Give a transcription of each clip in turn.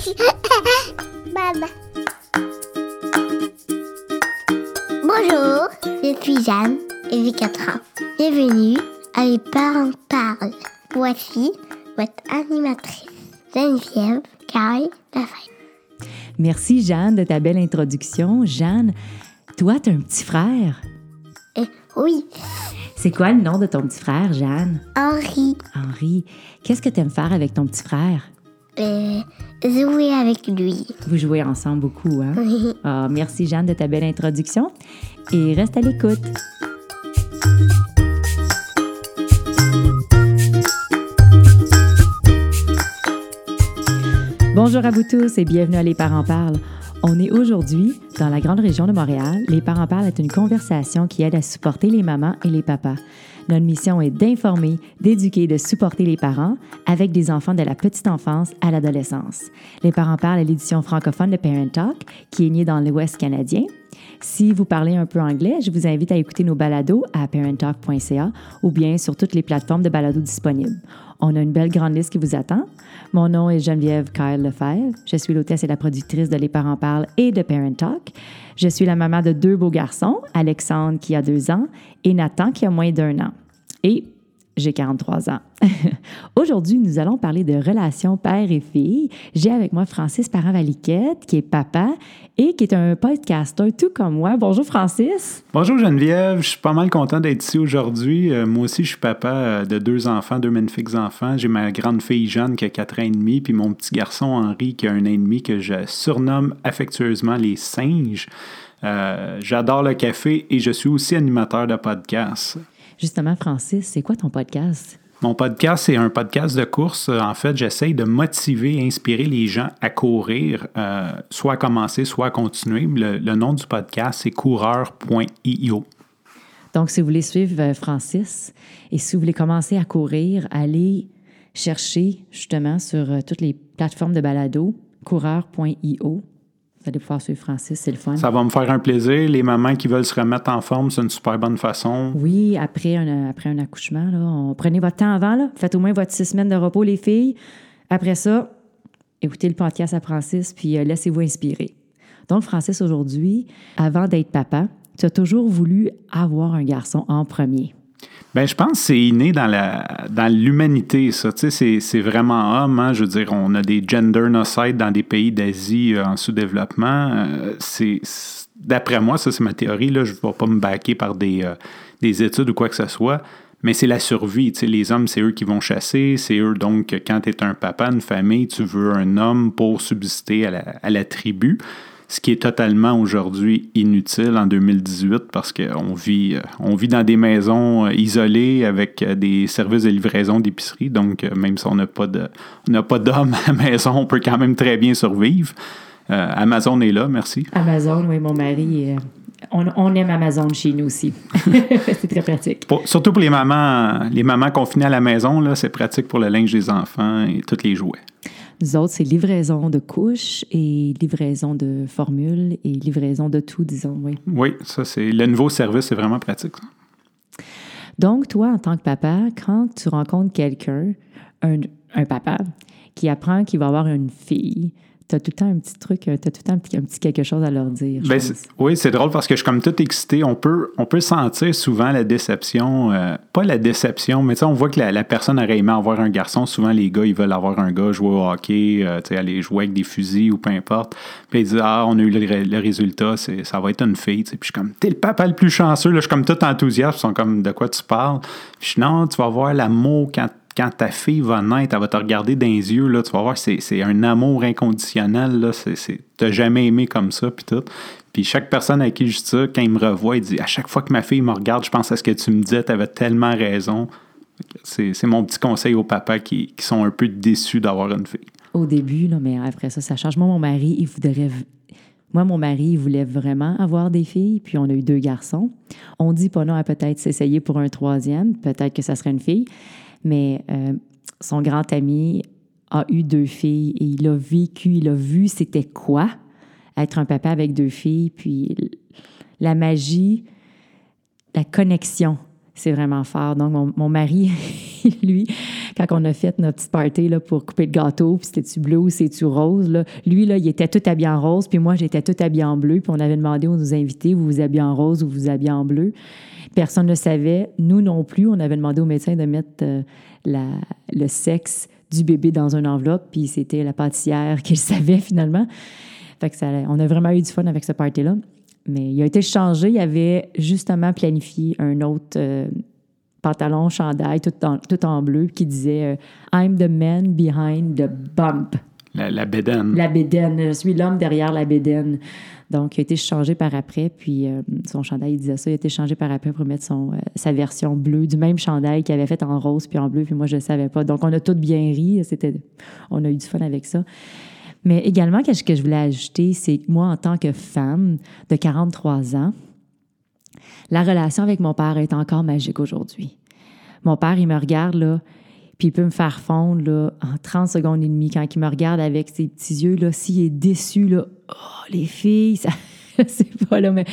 Maman. Bonjour, je suis Jeanne et j'ai 4 ans. Bienvenue à Les Parents Parlent. Voici votre animatrice, Geneviève. Merci Jeanne de ta belle introduction. Jeanne, toi, tu as un petit frère? Et oui, C'est quoi le nom de ton petit frère, Jeanne? Henri, Henri. Qu'est-ce que tu aimes faire avec ton petit frère? Euh, jouer avec lui. Vous jouez ensemble beaucoup, hein? Ah, merci Jeanne de ta belle introduction. Et reste à l'écoute. Bonjour à vous tous et bienvenue à Les Parents Parlent. On est aujourd'hui dans la grande région de Montréal. Les Parents Parlent est une conversation qui aide à supporter les mamans et les papas. Notre mission est d'informer, d'éduquer, de supporter les parents avec des enfants de la petite enfance à l'adolescence. Les Parents Parlent est l'édition francophone de Parent Talk qui est née dans l'Ouest canadien. Si vous parlez un peu anglais, je vous invite à écouter nos balados à parenttalk.ca ou bien sur toutes les plateformes de balados disponibles. On a une belle grande liste qui vous attend. Mon nom est Geneviève Kyle Lefebvre. Je suis l'hôtesse et la productrice de Les Parents Parlent et de Parent Talk. Je suis la maman de deux beaux garçons, Alexandre qui a deux ans et Nathan qui a moins d'un an. J'ai 43 ans. Aujourd'hui, nous allons parler de relations père et fille. J'ai avec moi Francis Parent-Valiquette, qui est papa et qui est un podcaster tout comme moi. Bonjour Francis. Bonjour Geneviève, je suis pas mal content d'être ici aujourd'hui. Euh, moi aussi, je suis papa euh, de deux enfants, deux magnifiques enfants. J'ai ma grande fille Jeanne qui a 4 ans et demi, puis mon petit garçon Henri qui a un an et demi que je surnomme affectueusement les singes. Euh, J'adore le café et je suis aussi animateur de podcast. Justement, Francis, c'est quoi ton podcast? Mon podcast, c'est un podcast de course. En fait, j'essaye de motiver et inspirer les gens à courir, euh, soit à commencer, soit à continuer. Le, le nom du podcast, c'est coureur.io. Donc, si vous voulez suivre euh, Francis et si vous voulez commencer à courir, allez chercher justement sur euh, toutes les plateformes de balado, coureur.io. Vous allez pouvoir suivre Francis, c'est le fun. Ça va me faire un plaisir. Les mamans qui veulent se remettre en forme, c'est une super bonne façon. Oui, après un, après un accouchement, là, on, prenez votre temps avant. Là, faites au moins votre six semaines de repos, les filles. Après ça, écoutez le podcast à Francis, puis euh, laissez-vous inspirer. Donc, Francis, aujourd'hui, avant d'être papa, tu as toujours voulu avoir un garçon en premier. Ben, je pense que c'est inné dans dans l'humanité, ça. Tu sais, c'est, vraiment homme. hein. Je veux dire, on a des gender nocides dans des pays d'Asie euh, en sous-développement. Euh, d'après moi, ça, c'est ma théorie. Là, je ne vais pas me baquer par des, euh, des études ou quoi que ce soit. Mais c'est la survie. Tu sais, les hommes, c'est eux qui vont chasser. C'est eux, donc, quand tu es un papa, une famille, tu veux un homme pour subsister à la, à la tribu. Ce qui est totalement aujourd'hui inutile en 2018 parce qu'on vit, euh, on vit dans des maisons euh, isolées avec euh, des services de livraison d'épicerie. Donc, même si on n'a pas d'hommes à la maison, on peut quand même très bien survivre. Euh, Amazon est là, merci. Amazon, oui, mon mari, on, on aime Amazon chez nous aussi. c'est très pratique. Pour- surtout pour les mamans, les mamans confinées à la maison, c'est pratique pour le linge des enfants et tous les jouets. Nous autres, c'est livraison de couches et livraison de formules et livraison de tout, disons, oui. Oui, ça c'est le nouveau service, c'est vraiment pratique. ça. Donc, toi, en tant que papa, quand tu rencontres quelqu'un, un, un papa, qui apprend qu'il va avoir une fille, tu as tout le temps un petit truc, tu as tout le temps un petit, un petit quelque chose à leur dire. Ben, oui, c'est drôle parce que je suis comme tout excité. On peut, on peut sentir souvent la déception. euh, pas la déception, mais tu sais, on voit que la, la personne aurait aimé avoir un garçon. Souvent, les gars, ils veulent avoir un gars, jouer au hockey, euh, aller jouer avec des fusils ou peu importe. Puis ils disent Ah, on a eu le, ré- le résultat, ça va être une fille. tu sais. Puis je suis comme T'es le papa le plus chanceux. Là, je suis comme tout enthousiaste. Ils sont comme De quoi tu parles? Puis je Non, tu vas voir l'amour quand quand ta fille va naître, elle va te regarder dans les yeux, là, tu vas voir, c'est, un amour inconditionnel, t'as jamais aimé comme ça, puis tout. Puis chaque personne à qui je dis ça, quand il me revoit, il dit, à chaque fois que ma fille me regarde, je pense à ce que tu me disais, t'avais tellement raison. C'est, mon petit conseil aux papas qui, qui sont un peu déçus d'avoir une fille. Au début, là, mais après ça, ça change. Moi, mon mari, il voudrait. Moi, mon mari, il voulait vraiment avoir des filles, puis on a eu deux garçons. On dit pas non à peut-être s'essayer pour un troisième, peut-être que ça serait une fille, mais euh, son grand ami a eu deux filles et il a vécu, il a vu c'était quoi être un papa avec deux filles, puis la magie, la connexion C'est vraiment fort. Donc, mon, mon mari, lui, quand on a fait notre petite party là, pour couper le gâteau, puis c'était-tu bleu ou c'est-tu rose, là, lui, là, il était tout habillé en rose, puis moi, j'étais tout habillé en bleu, puis on avait demandé aux invités, vous vous habillez en rose ou vous vous habillez en bleu? Personne ne le savait. Nous non plus. On avait demandé au médecin de mettre euh, le sexe du bébé dans une enveloppe, puis c'était la pâtissière qui le savait finalement. On a vraiment eu du fun avec ce party-là. Mais il a été changé. Il avait justement planifié un autre euh, pantalon, chandail, tout en, tout en bleu, qui disait euh, I'm the man behind the bump. La, la. La bédaine. Je suis l'homme derrière la bédaine. Donc, il a été changé par après. Puis, euh, son chandail, il disait ça. Il a été changé par après pour mettre son, euh, sa version bleue, du même chandail qu'il avait fait en rose puis en bleu. Puis moi, je ne savais pas. Donc, on a tous bien ri. C'était, on a eu du fun avec ça. Mais également, ce que je voulais ajouter, c'est que moi, en tant que femme de 43 ans, la relation avec mon père est encore magique aujourd'hui. Mon père, il me regarde, là, puis il peut me faire fondre là, en 30 secondes et demie quand il me regarde avec ses petits yeux. Là, s'il est déçu, là, oh, les filles, ça, je sais pas, là, mais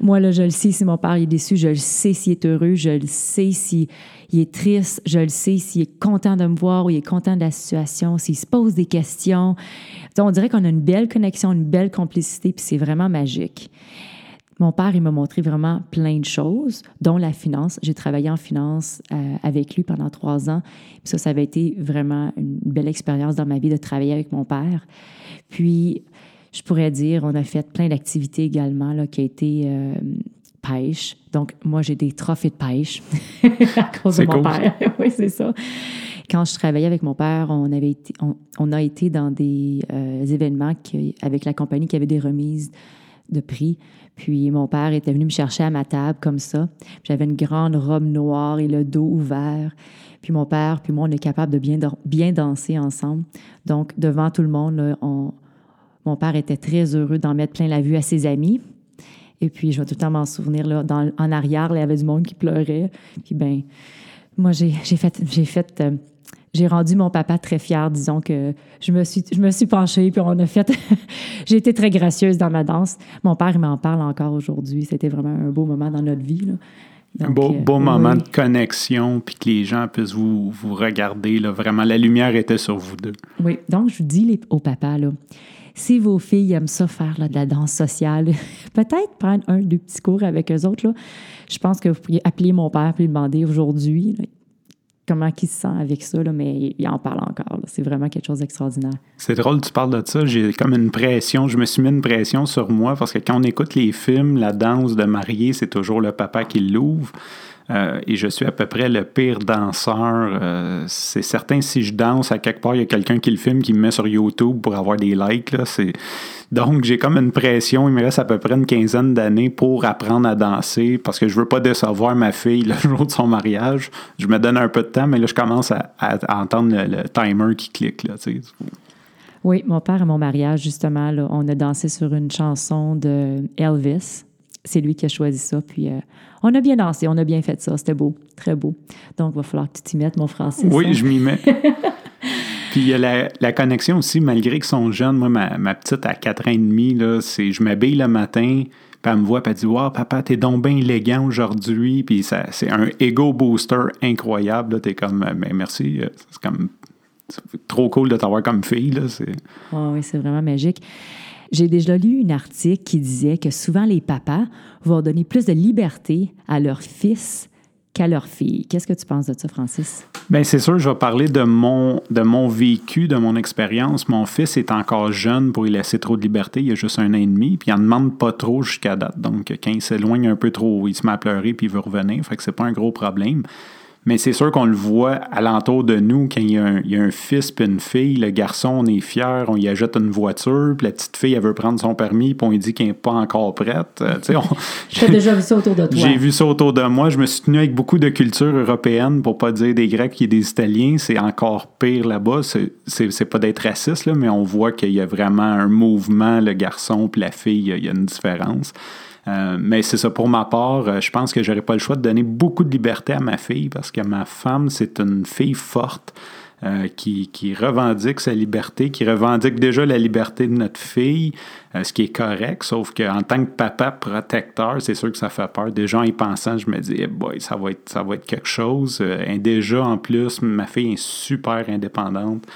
moi, là, je le sais si mon père est déçu, je le sais s'il est heureux, je le sais s'il est triste, je le sais s'il est content de me voir ou il est content de la situation, s'il se pose des questions. on dirait qu'on a une belle connexion, une belle complicité, puis c'est vraiment magique. Mon père, il m'a montré vraiment plein de choses, dont la finance. J'ai travaillé en finance euh, avec lui pendant trois ans. Puis ça, ça avait été vraiment une belle expérience dans ma vie de travailler avec mon père. Puis, je pourrais dire, on a fait plein d'activités également, là, qui a été euh, pêche. Donc, moi, j'ai des trophées de pêche à cause de mon père. oui, c'est ça. Quand je travaillais avec mon père, on, avait été, on, a été dans des euh, événements qui, avec la compagnie qui avait des remises de prix. Puis mon père était venu me chercher à ma table comme ça. J'avais une grande robe noire et le dos ouvert. Puis mon père, puis moi, on est capable de bien, bien danser ensemble. Donc, devant tout le monde, on, mon père était très heureux d'en mettre plein la vue à ses amis. Et puis, je vais tout le temps m'en souvenir, là, en arrière, il y avait du monde qui pleurait. Puis, ben, moi, j'ai fait, j'ai fait euh, j'ai rendu mon papa très fier. Disons que je me suis, je me suis penchée, puis on a fait. j'ai été très gracieuse dans ma danse. Mon père, il m'en parle encore aujourd'hui. C'était vraiment un beau moment dans notre vie. un beau, euh, beau moment de connexion, puis que les gens puissent vous, vous regarder. Là. Vraiment, la lumière était sur vous deux. Oui, donc je vous dis au papa, là, si vos filles aiment ça faire là, de la danse sociale, peut-être prendre un, deux petits cours avec eux autres. Là. Je pense que vous pourriez appeler mon père et lui demander aujourd'hui comment il se sent avec ça, mais il en parle encore. C'est vraiment quelque chose d'extraordinaire. C'est drôle, tu parles de ça. J'ai comme une pression. Je me suis mis une pression sur moi parce que quand on écoute les films, la danse de mariée, c'est toujours le papa qui l'ouvre. Euh, et je suis à peu près le pire danseur. Euh, c'est certain, si je danse à quelque part, il y a quelqu'un qui le filme, qui me met sur YouTube pour avoir des likes. Donc, j'ai comme une pression. Il me reste à peu près une quinzaine d'années pour apprendre à danser parce que je veux pas décevoir ma fille le jour de son mariage. Je me donne un peu de temps, mais là, je commence à, entendre le, timer qui clique. Oui, mon père à mon mariage, justement, on a dansé sur une chanson de Elvis c'est lui qui a choisi ça. Puis euh, on a bien dansé, on a bien fait ça. C'était beau, très beau. Donc, il va falloir que tu t'y mettes, mon Francis. Oui, je m'y mets. Puis il y a la, la, connexion aussi, malgré qu'ils sont jeunes. Moi, ma, petite à 4 ans et demi, là, c'est, je m'habille le matin, puis elle me voit, puis elle dit Wow, papa, t'es donc bien élégant aujourd'hui. Puis ça, c'est un ego booster incroyable. T'es comme, mais ben, merci. Euh, c'est comme trop cool de t'avoir comme fille. Là. C'est... oui, c'est vraiment magique. J'ai déjà lu un article qui disait que souvent les papas vont donner plus de liberté à leur fils qu'à leur fille. Qu'est-ce que tu penses de ça, Francis? Bien, c'est sûr, je vais parler de mon, de mon vécu, de mon expérience. Mon fils est encore jeune pour lui laisser trop de liberté. Il a juste un an et demi, puis il n'en demande pas trop jusqu'à date. Donc, quand il s'éloigne un peu trop, il se met à pleurer, puis il veut revenir. Fait que c'est pas un gros problème. Mais c'est sûr qu'on le voit alentour de nous quand il y a un, fils puis une fille. Le garçon, on est fier, on y ajoute une voiture, puis la petite fille, elle veut prendre son permis, puis on lui dit qu'elle n'est pas encore prête. Euh, J'ai déjà vu ça autour de toi. J'ai vu ça autour de moi. Je me suis tenu avec beaucoup de culture européenne, pour pas dire des Grecs et des Italiens. C'est encore pire là-bas. C'est pas d'être raciste, là, mais on voit qu'il y a vraiment un mouvement, le garçon puis la fille, il y a une différence. Euh, mais c'est ça, pour ma part, euh, je pense que j'aurais pas le choix de donner beaucoup de liberté à ma fille parce que ma femme, c'est une fille forte. euh, qui, qui, revendique sa liberté, qui revendique déjà la liberté de notre fille, ce qui est correct, sauf qu'en tant que papa protecteur, c'est sûr que ça fait peur. Déjà en y pensant, je me dis, eh boy, ça va être, ça va être quelque chose. et déjà, en plus, ma fille est super indépendante.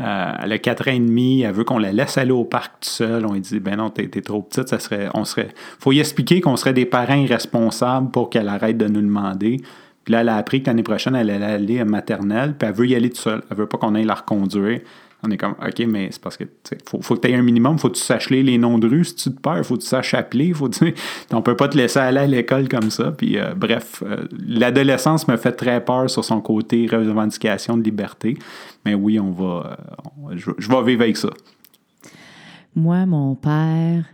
Elle a 4 ans et demi, elle veut qu'on la laisse aller au parc tout seul. On lui dit Ben non, t'es, trop petite, ça serait. On serait. Faut y expliquer qu'on serait des parents irresponsables pour qu'elle arrête de nous demander. Puis là, elle a appris que l'année prochaine, elle allait aller à maternelle, puis elle veut y aller toute seule. Elle veut pas qu'on aille la reconduire. On est comme, OK, mais c'est parce que faut, faut que tu aies un minimum, faut que tu saches les, noms de rue si tu te perds, faut que tu saches appeler, faut tu on peut pas te laisser aller à l'école comme ça. Puis euh, bref, euh, l'adolescence me fait très peur sur son côté revendication de liberté. Mais oui, on va, euh, je vais vivre avec ça. Moi, mon père,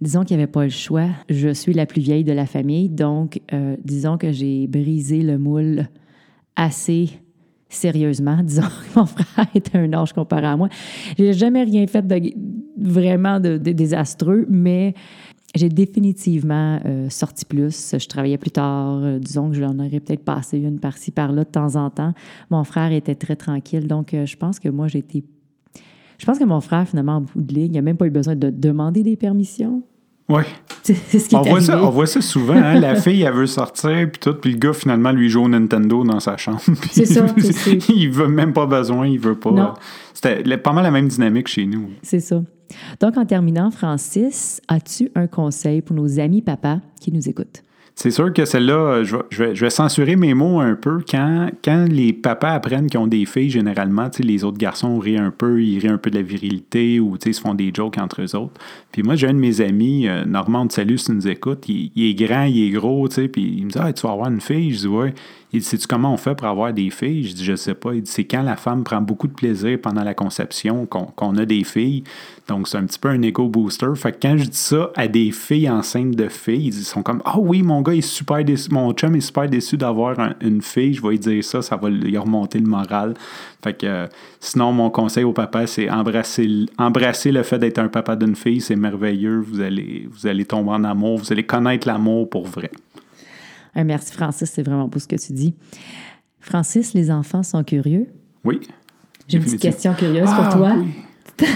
disons qu'il n'y avait pas le choix. Je suis la plus vieille de la famille, donc disons que j'ai brisé le moule assez sérieusement, disons que mon frère était un âge comparé à moi. J'ai jamais rien fait de vraiment de, désastreux, mais j'ai définitivement euh, sorti plus. Je travaillais plus tard. Euh, disons que je l'en aurais peut-être passé une par-ci, par-là de temps en temps. Mon frère était très tranquille. Donc, euh, je pense que moi, j'étais. Je pense que mon frère, finalement, en bout de ligne, il n'a même pas eu besoin de demander des permissions. Oui. on, voit ça, on voit ça souvent. Hein? La fille, elle veut sortir, puis tout, puis le gars, finalement, lui joue au Nintendo dans sa chambre. C'est ça. il veut même pas besoin, il veut pas. C'était pas mal la même dynamique chez nous. C'est ça. Donc, en terminant, Francis, as-tu un conseil pour nos amis papas qui nous écoutent? C'est sûr que celle-là, je vais, je, vais, censurer mes mots un peu. Quand, quand les papas apprennent qu'ils ont des filles, généralement, les autres garçons rient un peu, ils rient un peu de la virilité ou ils se font des jokes entre eux autres. Puis moi, j'ai un de mes amis, euh, Normand de Salut, si nous écoute, il, est grand, il est gros, puis il me dit ah, Tu vas avoir une fille? Je dis Ouais. Il dit Sais-tu comment on fait pour avoir des filles? Je dis Je sais pas. Il dit C'est quand la femme prend beaucoup de plaisir pendant la conception qu'on a des filles. Donc, c'est un petit peu un ego booster. Fait que quand je dis ça à des filles enceintes de filles, ils sont comme Ah oui, mon gars est super déçu, mon chum est super déçu d'avoir une fille. Je vais lui dire ça, ça va lui remonter le moral. Fait que euh, sinon, mon conseil au papa, c'est embrasser, embrasser le fait d'être un papa d'une fille. C'est merveilleux. Vous allez, vous allez tomber en amour. Vous allez connaître l'amour pour vrai. Merci, Francis. C'est vraiment beau ce que tu dis. Francis, les enfants sont curieux? Oui. J'ai une petite question curieuse pour ah, toi.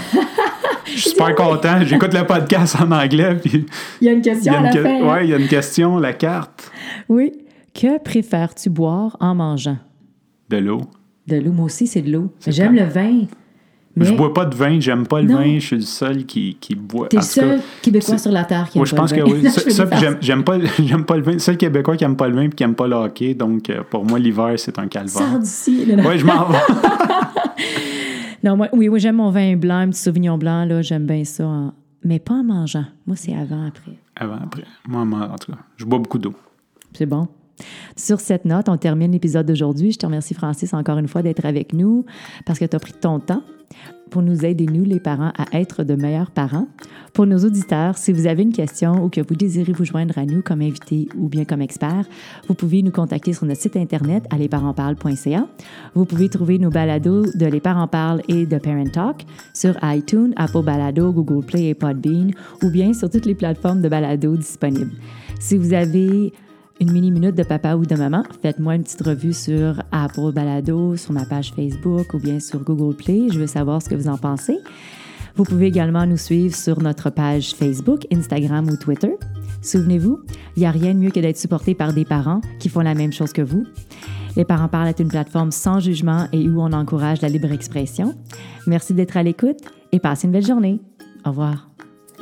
Je suis super content. J'écoute le podcast en anglais. Puis il y a une question à la fin. Oui, il y a une question, la carte. Oui. Que préfères-tu boire en mangeant? De l'eau. De l'eau, moi aussi, c'est de l'eau. J'aime le vin. Mais... Je bois pas de vin, j'aime pas le vin, je suis le seul qui, qui boit. T'es le seul Québécois sur la Terre qui aime pas le vin. je pense que oui. ça, j'aime pas, pas le vin. Seul Québécois qui aime pas le vin et qui aime pas le hockey. Donc, euh, pour moi, l'hiver, c'est un calvaire. Sors d'ici. Oui, je m'en vais. Non, moi, oui, oui j'aime mon vin blanc, un petit sauvignon blanc, là, j'aime bien ça. Mais pas en mangeant. Moi, c'est avant, après. Avant, après. Moi, en tout cas, je bois beaucoup d'eau. C'est bon. Sur cette note, on termine l'épisode d'aujourd'hui. Je te remercie, Francis, encore une fois d'être avec nous parce que tu as pris ton temps pour nous aider, nous, les parents, à être de meilleurs parents. Pour nos auditeurs, si vous avez une question ou que vous désirez vous joindre à nous comme invité ou bien comme expert, vous pouvez nous contacter sur notre site internet à. Vous pouvez trouver nos balados de Les Parents Parlent et de Parent Talk sur iTunes, Apple Balado, Google Play et Podbean ou bien sur toutes les plateformes de balado disponibles. Si vous avez une mini-minute de papa ou de maman, faites-moi une petite revue sur Apple Balado, sur ma page Facebook ou bien sur Google Play. Je veux savoir ce que vous en pensez. Vous pouvez également nous suivre sur notre page Facebook, Instagram ou Twitter. Souvenez-vous, il n'y a rien de mieux que d'être supporté par des parents qui font la même chose que vous. Les parents parlent est une plateforme sans jugement et où on encourage la libre expression. Merci d'être à l'écoute et passez une belle journée. Au revoir.